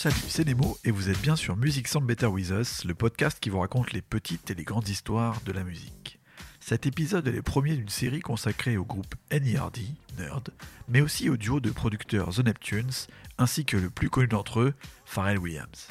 Salut, c'est Nemo et vous êtes bien sur Music Sound Better With Us, le podcast qui vous raconte les petites et les grandes histoires de la musique. Cet épisode est le premier d'une série consacrée au groupe NERD, Nerd, mais aussi au duo de producteurs The Neptunes, ainsi que le plus connu d'entre eux, Pharrell Williams.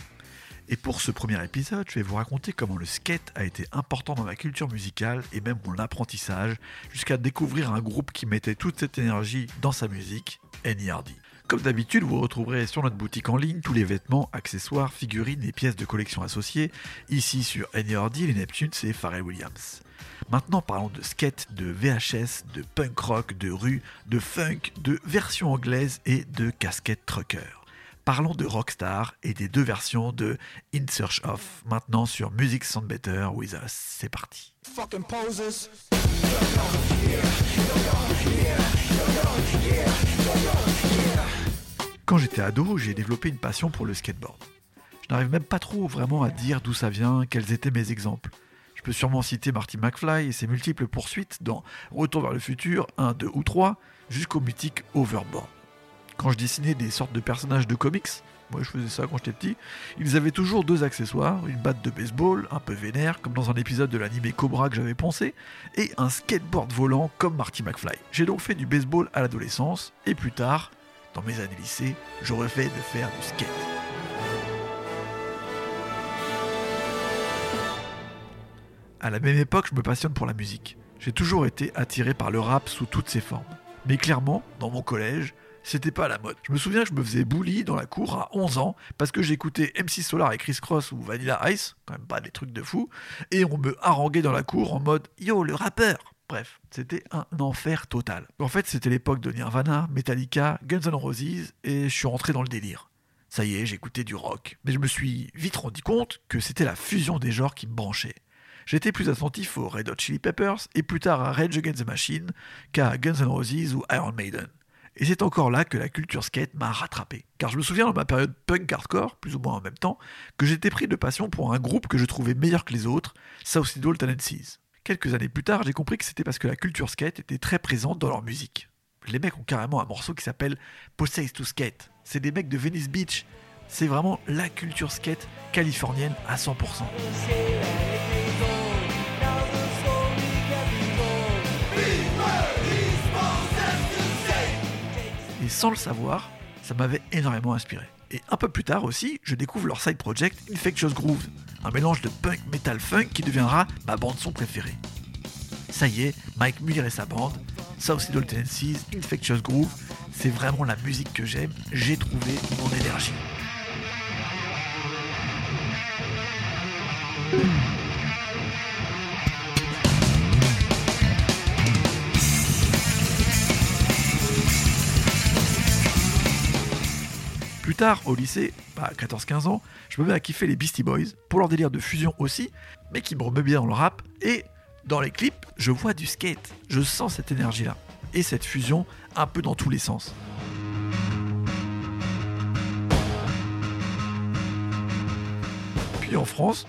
Et pour ce premier épisode, je vais vous raconter comment le skate a été important dans ma culture musicale et même mon apprentissage, jusqu'à découvrir un groupe qui mettait toute cette énergie dans sa musique, NERD. Comme d'habitude, vous retrouverez sur notre boutique en ligne tous les vêtements, accessoires, figurines et pièces de collection associées. Ici sur NERD, les Neptunes, c'est Pharrell Williams. Maintenant, parlons de skate, de VHS, de punk rock, de rue, de funk, de version anglaise et de casquette trucker. Parlons de Rockstar et des deux versions de In Search of, maintenant sur Music Sound Better With Us. C'est parti. Quand j'étais ado, j'ai développé une passion pour le skateboard. Je n'arrive même pas trop vraiment à dire d'où ça vient, quels étaient mes exemples. Je peux sûrement citer Marty McFly et ses multiples poursuites dans Retour vers le futur 1, 2 ou 3, jusqu'au mythique Overboard. Quand je dessinais des sortes de personnages de comics, moi je faisais ça quand j'étais petit, ils avaient toujours deux accessoires, une batte de baseball, un peu vénère, comme dans un épisode de l'animé Cobra que j'avais pensé, et un skateboard volant comme Marty McFly. J'ai donc fait du baseball à l'adolescence, et plus tard, mes années lycée, j'aurais fait de faire du skate. À la même époque, je me passionne pour la musique. J'ai toujours été attiré par le rap sous toutes ses formes. Mais clairement, dans mon collège, c'était pas la mode. Je me souviens que je me faisais bully dans la cour à 11 ans parce que j'écoutais MC Solar et Chris Cross ou Vanilla Ice, quand même pas des trucs de fou, et on me haranguait dans la cour en mode Yo, le rappeur Bref, c'était un enfer total. En fait, c'était l'époque de Nirvana, Metallica, Guns N' Roses, et je suis rentré dans le délire. Ça y est, j'écoutais du rock. Mais je me suis vite rendu compte que c'était la fusion des genres qui me branchait. J'étais plus attentif aux Red Hot Chili Peppers et plus tard à Rage Against the Machine qu'à Guns N' Roses ou Iron Maiden. Et c'est encore là que la culture skate m'a rattrapé. Car je me souviens dans ma période punk hardcore, plus ou moins en même temps, que j'étais pris de passion pour un groupe que je trouvais meilleur que les autres, Suicidal Tendencies. Quelques années plus tard, j'ai compris que c'était parce que la culture skate était très présente dans leur musique. Les mecs ont carrément un morceau qui s'appelle Possessed to Skate. C'est des mecs de Venice Beach. C'est vraiment la culture skate californienne à 100%. Et sans le savoir, ça m'avait énormément inspiré. Et un peu plus tard aussi, je découvre leur side project Infectious Groove, un mélange de punk metal funk qui deviendra ma bande son préférée. Ça y est, Mike Muir et sa bande, Southsidal Tendencies, Infectious Groove, c'est vraiment la musique que j'aime, j'ai trouvé mon énergie. Tard, au lycée, à 14-15 ans, je me mets à kiffer les Beastie Boys, pour leur délire de fusion aussi, mais qui me remet bien dans le rap, et dans les clips, je vois du skate, je sens cette énergie-là, et cette fusion un peu dans tous les sens. Puis en France,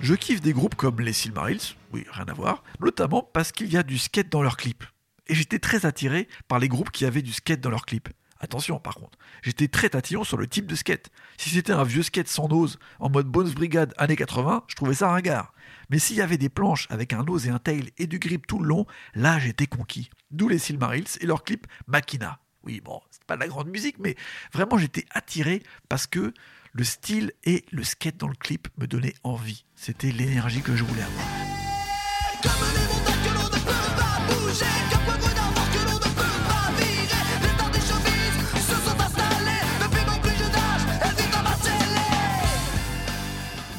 je kiffe des groupes comme les Silmarils, oui, rien à voir, notamment parce qu'il y a du skate dans leurs clips. Et j'étais très attiré par les groupes qui avaient du skate dans leurs clips. Attention par contre, j'étais très tatillon sur le type de skate. Si c'était un vieux skate sans nose, en mode Bones Brigade années 80, je trouvais ça ringard. Mais s'il y avait des planches avec un nose et un tail et du grip tout le long, là j'étais conquis. D'où les Silmarils et leur clip Machina. Oui, bon, c'est pas de la grande musique, mais vraiment j'étais attiré parce que le style et le skate dans le clip me donnaient envie. C'était l'énergie que je voulais avoir.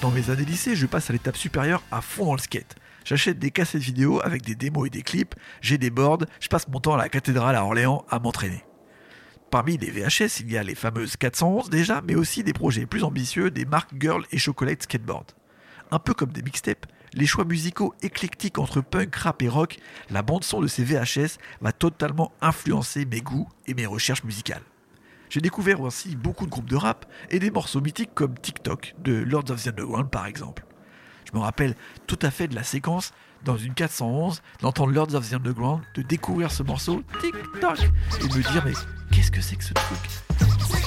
Dans mes années lycée, je passe à l'étape supérieure à fond dans le skate. J'achète des cassettes vidéo avec des démos et des clips, j'ai des boards, je passe mon temps à la cathédrale à Orléans à m'entraîner. Parmi les VHS, il y a les fameuses 411 déjà, mais aussi des projets plus ambitieux des marques Girl et Chocolate Skateboard. Un peu comme des mixtapes, les choix musicaux éclectiques entre punk, rap et rock, la bande-son de ces VHS va totalement influencer mes goûts et mes recherches musicales. J'ai découvert aussi beaucoup de groupes de rap et des morceaux mythiques comme TikTok de Lords of the Underground par exemple. Je me rappelle tout à fait de la séquence dans une 411 d'entendre Lords of the Underground, de découvrir ce morceau TikTok et me dire mais qu'est-ce que c'est que ce truc?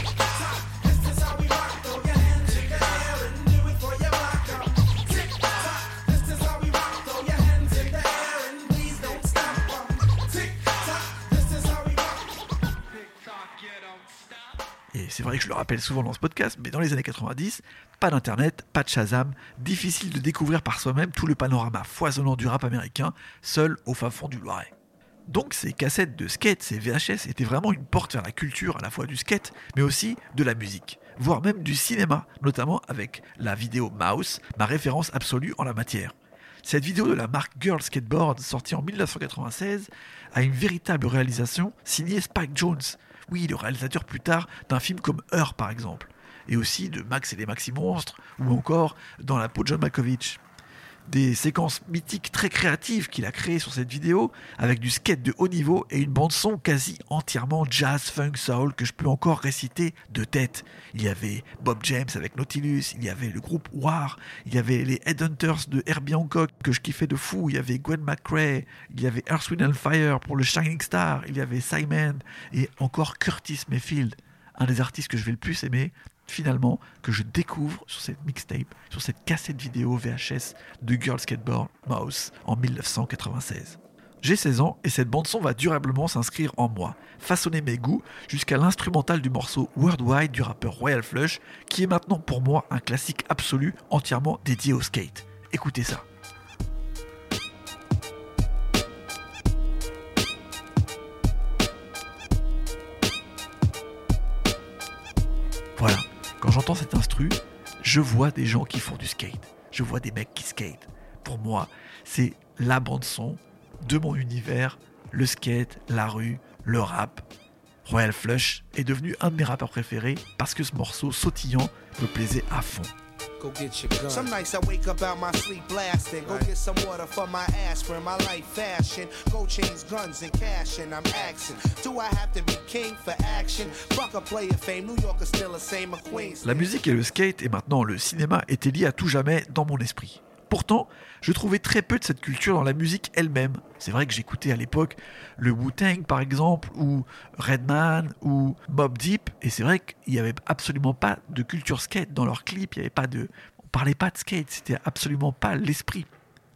Que je le rappelle souvent dans ce podcast, mais dans les années 90, pas d'internet, pas de Shazam, difficile de découvrir par soi-même tout le panorama foisonnant du rap américain, seul au fin fond du Loiret. Donc ces cassettes de skate, ces VHS, étaient vraiment une porte vers la culture à la fois du skate, mais aussi de la musique, voire même du cinéma, notamment avec la vidéo Mouse, ma référence absolue en la matière. Cette vidéo de la marque Girl Skateboard, sortie en 1996, a une véritable réalisation signée Spike Jones, oui, le réalisateur plus tard d'un film comme Heure par exemple, et aussi de Max et les Maxi Monstres, ou encore dans la peau de John Malkovich des séquences mythiques très créatives qu'il a créées sur cette vidéo, avec du skate de haut niveau et une bande son quasi entièrement jazz, funk, soul que je peux encore réciter de tête. Il y avait Bob James avec Nautilus, il y avait le groupe War, il y avait les Headhunters de Herbie Hancock que je kiffais de fou, il y avait Gwen McCrae, il y avait Earth, Wind and Fire pour le Shining Star, il y avait Simon et encore Curtis Mayfield, un des artistes que je vais le plus aimer finalement que je découvre sur cette mixtape, sur cette cassette vidéo VHS de Girl Skateboard Mouse en 1996. J'ai 16 ans et cette bande-son va durablement s'inscrire en moi, façonner mes goûts jusqu'à l'instrumental du morceau Worldwide du rappeur Royal Flush, qui est maintenant pour moi un classique absolu entièrement dédié au skate. Écoutez ça. Quand j'entends cet instru, je vois des gens qui font du skate. Je vois des mecs qui skate. Pour moi, c'est la bande son de mon univers, le skate, la rue, le rap. Royal Flush est devenu un de mes rappeurs préférés parce que ce morceau sautillant me plaisait à fond. Go get your gun. Some nights I wake up out my sleep blasting. Go get some water for my aspirin. My life fashion. Go chains, guns, and cash. And I'm asking, do I have to be king for action? Fuck a player fame. New York is still the same Queens. La musique et le skate et maintenant le cinéma étaient liés à tout jamais dans mon esprit. Pourtant, je trouvais très peu de cette culture dans la musique elle-même. C'est vrai que j'écoutais à l'époque le Wu-Tang par exemple, ou Redman, ou Mob Deep, et c'est vrai qu'il n'y avait absolument pas de culture skate dans leurs clips, il y avait pas de... On parlait pas de skate, c'était absolument pas l'esprit.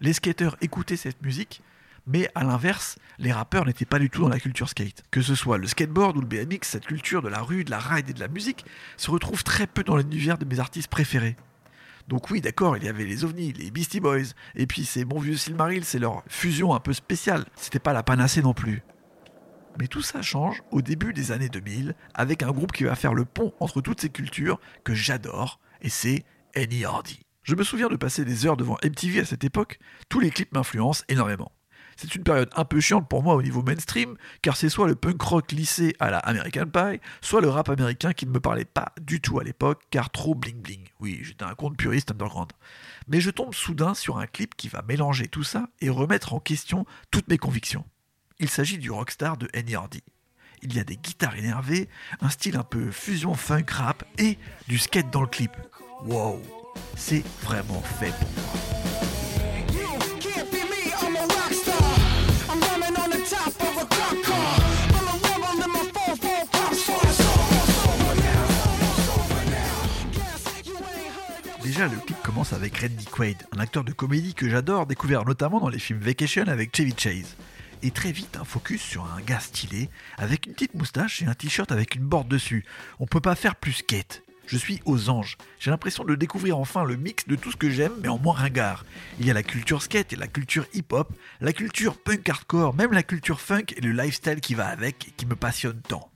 Les skateurs écoutaient cette musique, mais à l'inverse, les rappeurs n'étaient pas du tout dans la culture skate. Que ce soit le skateboard ou le BMX, cette culture de la rue, de la ride et de la musique se retrouve très peu dans l'univers de mes artistes préférés. Donc oui, d'accord, il y avait les ovnis, les Beastie Boys, et puis ces bons vieux Silmarils, c'est leur fusion un peu spéciale. C'était pas la panacée non plus. Mais tout ça change au début des années 2000 avec un groupe qui va faire le pont entre toutes ces cultures que j'adore, et c'est Annie Hardy. Je me souviens de passer des heures devant MTV à cette époque, tous les clips m'influencent énormément. C'est une période un peu chiante pour moi au niveau mainstream, car c'est soit le punk rock lissé à la American Pie, soit le rap américain qui ne me parlait pas du tout à l'époque, car trop bling bling. Oui, j'étais un compte puriste underground. Mais je tombe soudain sur un clip qui va mélanger tout ça et remettre en question toutes mes convictions. Il s'agit du rockstar de Annie Hardy. Il y a des guitares énervées, un style un peu fusion funk rap et du skate dans le clip. Wow, c'est vraiment fait pour moi. Déjà, le clip commence avec Randy Quaid, un acteur de comédie que j'adore, découvert notamment dans les films Vacation avec Chevy Chase. Et très vite, un focus sur un gars stylé, avec une petite moustache et un t-shirt avec une borde dessus. On peut pas faire plus skate. Je suis aux anges. J'ai l'impression de découvrir enfin le mix de tout ce que j'aime, mais en moins ringard. Il y a la culture skate et la culture hip-hop, la culture punk hardcore, même la culture funk et le lifestyle qui va avec et qui me passionne tant.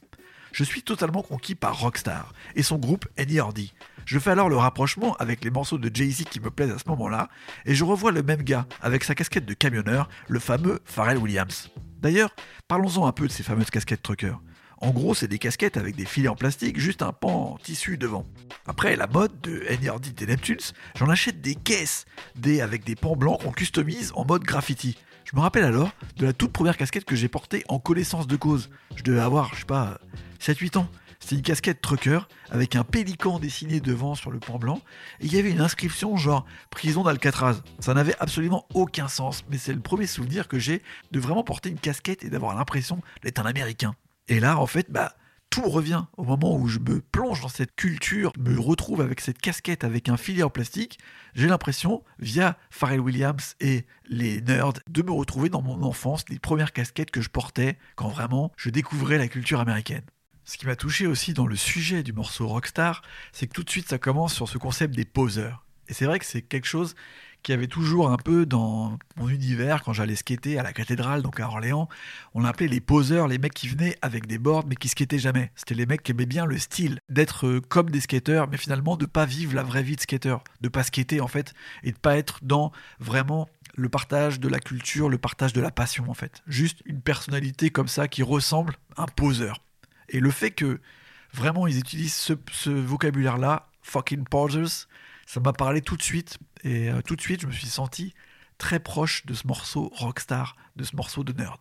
Je suis totalement conquis par Rockstar et son groupe Eddie Hardy. Je fais alors le rapprochement avec les morceaux de Jay-Z qui me plaisent à ce moment-là, et je revois le même gars avec sa casquette de camionneur, le fameux Pharrell Williams. D'ailleurs, parlons-en un peu de ces fameuses casquettes trucker. En gros, c'est des casquettes avec des filets en plastique, juste un pan en tissu devant. Après, la mode de NRD des Neptunes, j'en achète des caisses, des avec des pans blancs qu'on customise en mode graffiti. Je me rappelle alors de la toute première casquette que j'ai portée en connaissance de cause. Je devais avoir, je sais pas, 7-8 ans. C'était une casquette trucker avec un pélican dessiné devant sur le pan blanc et il y avait une inscription genre prison d'Alcatraz. Ça n'avait absolument aucun sens, mais c'est le premier souvenir que j'ai de vraiment porter une casquette et d'avoir l'impression d'être un Américain. Et là, en fait, bah, tout revient au moment où je me plonge dans cette culture, me retrouve avec cette casquette avec un filet en plastique. J'ai l'impression, via Pharrell Williams et les nerds, de me retrouver dans mon enfance, les premières casquettes que je portais quand vraiment je découvrais la culture américaine. Ce qui m'a touché aussi dans le sujet du morceau Rockstar, c'est que tout de suite ça commence sur ce concept des poseurs. Et c'est vrai que c'est quelque chose qui avait toujours un peu dans mon univers quand j'allais skater à la cathédrale, donc à Orléans. On appelait les poseurs, les mecs qui venaient avec des boards mais qui skataient jamais. C'était les mecs qui aimaient bien le style, d'être euh, comme des skateurs, mais finalement de pas vivre la vraie vie de skater, de pas skater en fait, et de pas être dans vraiment le partage de la culture, le partage de la passion en fait. Juste une personnalité comme ça qui ressemble à un poseur. Et le fait que vraiment ils utilisent ce, vocabulaire-là, fucking posers, ça m'a parlé tout de suite. Et euh, tout de suite, je me suis senti très proche de ce morceau rockstar, de ce morceau de nerd.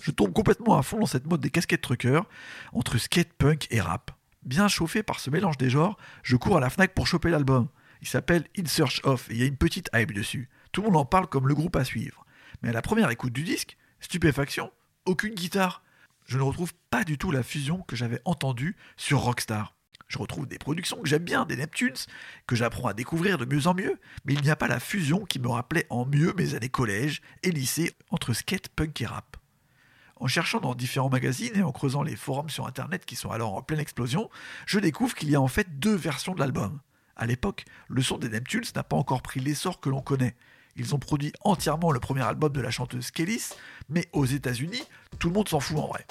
Je tombe complètement à fond dans cette mode des casquettes truckers, entre skate punk et rap. Bien chauffé par ce mélange des genres, je cours à la Fnac pour choper l'album. Il s'appelle In Search Of et il y a une petite hype dessus. Tout le monde en parle comme le groupe à suivre. Mais à la première écoute du disque, stupéfaction, aucune guitare. Je ne retrouve pas du tout la fusion que j'avais entendue sur Rockstar. Je retrouve des productions que j'aime bien, des Neptunes, que j'apprends à découvrir de mieux en mieux, mais il n'y a pas la fusion qui me rappelait en mieux mes années collège et lycée entre skate, punk et rap. En cherchant dans différents magazines et en creusant les forums sur internet qui sont alors en pleine explosion, je découvre qu'il y a en fait deux versions de l'album. À l'époque, le son des Neptunes n'a pas encore pris l'essor que l'on connaît. Ils ont produit entièrement le premier album de la chanteuse Kellys, mais aux États-Unis, tout le monde s'en fout en vrai.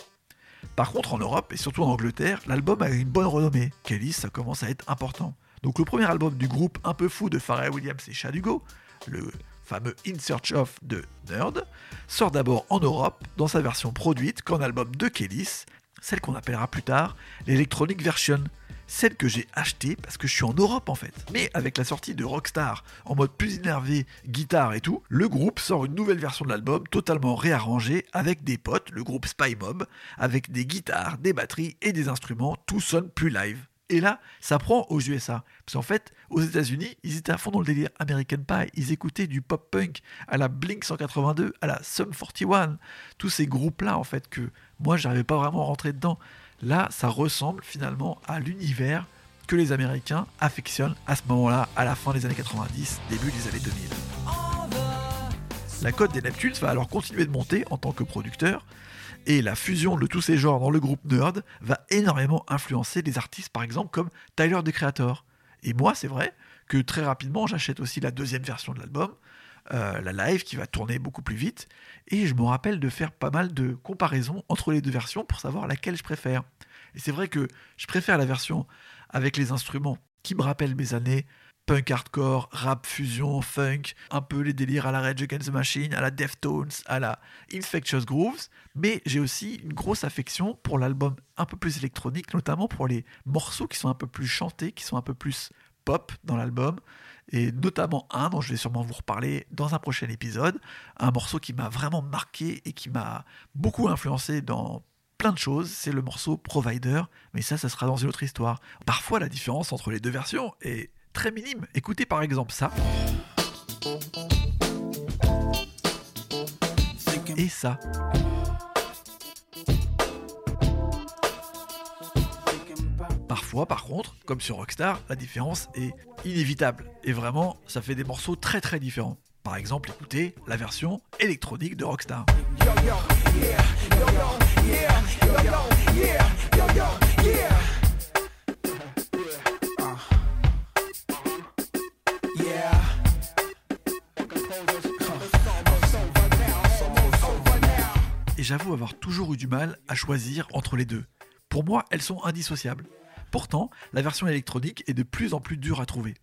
Par contre, en Europe et surtout en Angleterre, l'album a une bonne renommée. Kellys, commence à être important. Donc le premier album du groupe un peu fou de Pharrell Williams et Chad Hugo, le fameux In Search of de Nerd, sort d'abord en Europe dans sa version produite qu'en album de Kellys, celle qu'on appellera plus tard l'Electronic Version, celle que j'ai achetée parce que je suis en Europe en fait. Mais avec la sortie de Rockstar en mode plus énervé, guitare et tout, le groupe sort une nouvelle version de l'album totalement réarrangée avec des potes, le groupe Spy Mob, avec des guitares, des batteries et des instruments, tout sonne plus live. Et là, ça prend aux USA. Parce qu'en fait, aux États-Unis, ils étaient à fond dans le délire American Pie. Ils écoutaient du pop punk à la Blink 182, à la Sum 41. Tous ces groupes-là, en fait, que moi, j'arrivais pas vraiment à rentrer dedans. Là, ça ressemble finalement à l'univers que les Américains affectionnent à ce moment-là, à la fin des années 90, début des années 2000. La cote des Neptunes va alors continuer de monter en tant que producteur, et la fusion de tous ces genres dans le groupe Nerd va énormément influencer des artistes par exemple comme Tyler the Creator. Et moi, c'est vrai que très rapidement, j'achète aussi la deuxième version de l'album, euh, la live qui va tourner beaucoup plus vite. Et je me rappelle de faire pas mal de comparaisons entre les deux versions pour savoir laquelle je préfère. Et c'est vrai que je préfère la version avec les instruments qui me rappellent mes années punk hardcore, rap fusion, funk, un peu les délires à la Rage Against the Machine, à la Deftones, à la Infectious Grooves, mais j'ai aussi une grosse affection pour l'album un peu plus électronique, notamment pour les morceaux qui sont un peu plus chantés, qui sont un peu plus pop dans l'album et notamment un dont je vais sûrement vous reparler dans un prochain épisode, un morceau qui m'a vraiment marqué et qui m'a beaucoup influencé dans plein de choses, c'est le morceau Provider, mais ça, ça sera dans une autre histoire. Parfois, la différence entre les deux versions est très minime. Écoutez par exemple ça. Et ça. Par contre, comme sur Rockstar, la différence est inévitable. Et vraiment, ça fait des morceaux très très différents. Par exemple, écoutez la version électronique de Rockstar. Et j'avoue avoir toujours eu du mal à choisir entre les deux. Pour moi, elles sont indissociables. Pourtant, la version électronique est de plus en plus dure à trouver.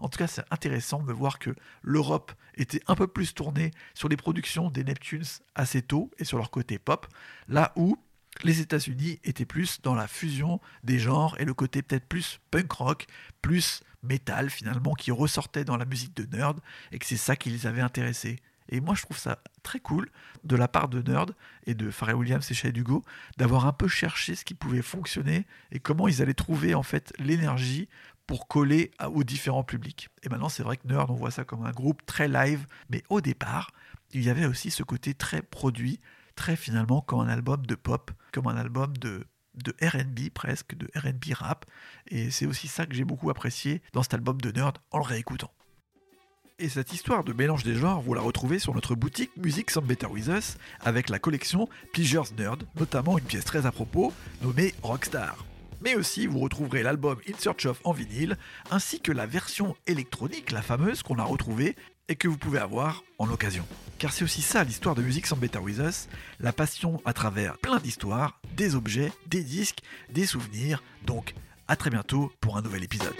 En tout cas, c'est intéressant de voir que l'Europe était un peu plus tournée sur les productions des Neptunes assez tôt et sur leur côté pop, là où les États-Unis étaient plus dans la fusion des genres et le côté peut-être plus punk rock, plus metal finalement qui ressortait dans la musique de Nerd et que c'est ça qui les avait intéressés. Et moi, je trouve ça très cool de la part de Nerd et de Pharrell Williams et Shade Hugo d'avoir un peu cherché ce qui pouvait fonctionner et comment ils allaient trouver en fait l'énergie pour coller aux différents publics. Et maintenant, c'est vrai que Nerd, on voit ça comme un groupe très live, mais au départ, il y avait aussi ce côté très produit, très finalement comme un album de pop, comme un album de de RB presque, de RB rap. Et c'est aussi ça que j'ai beaucoup apprécié dans cet album de Nerd en le réécoutant. Et cette histoire de mélange des genres, vous la retrouvez sur notre boutique Music Sound Better With Us avec la collection Pleasures Nerd, notamment une pièce très à propos nommée Rockstar. Mais aussi, vous retrouverez l'album In Search of en vinyle, ainsi que la version électronique, la fameuse qu'on a retrouvée et que vous pouvez avoir en occasion. Car c'est aussi ça l'histoire de Music Sound Better With Us, la passion à travers plein d'histoires, des objets, des disques, des souvenirs. Donc, à très bientôt pour un nouvel épisode.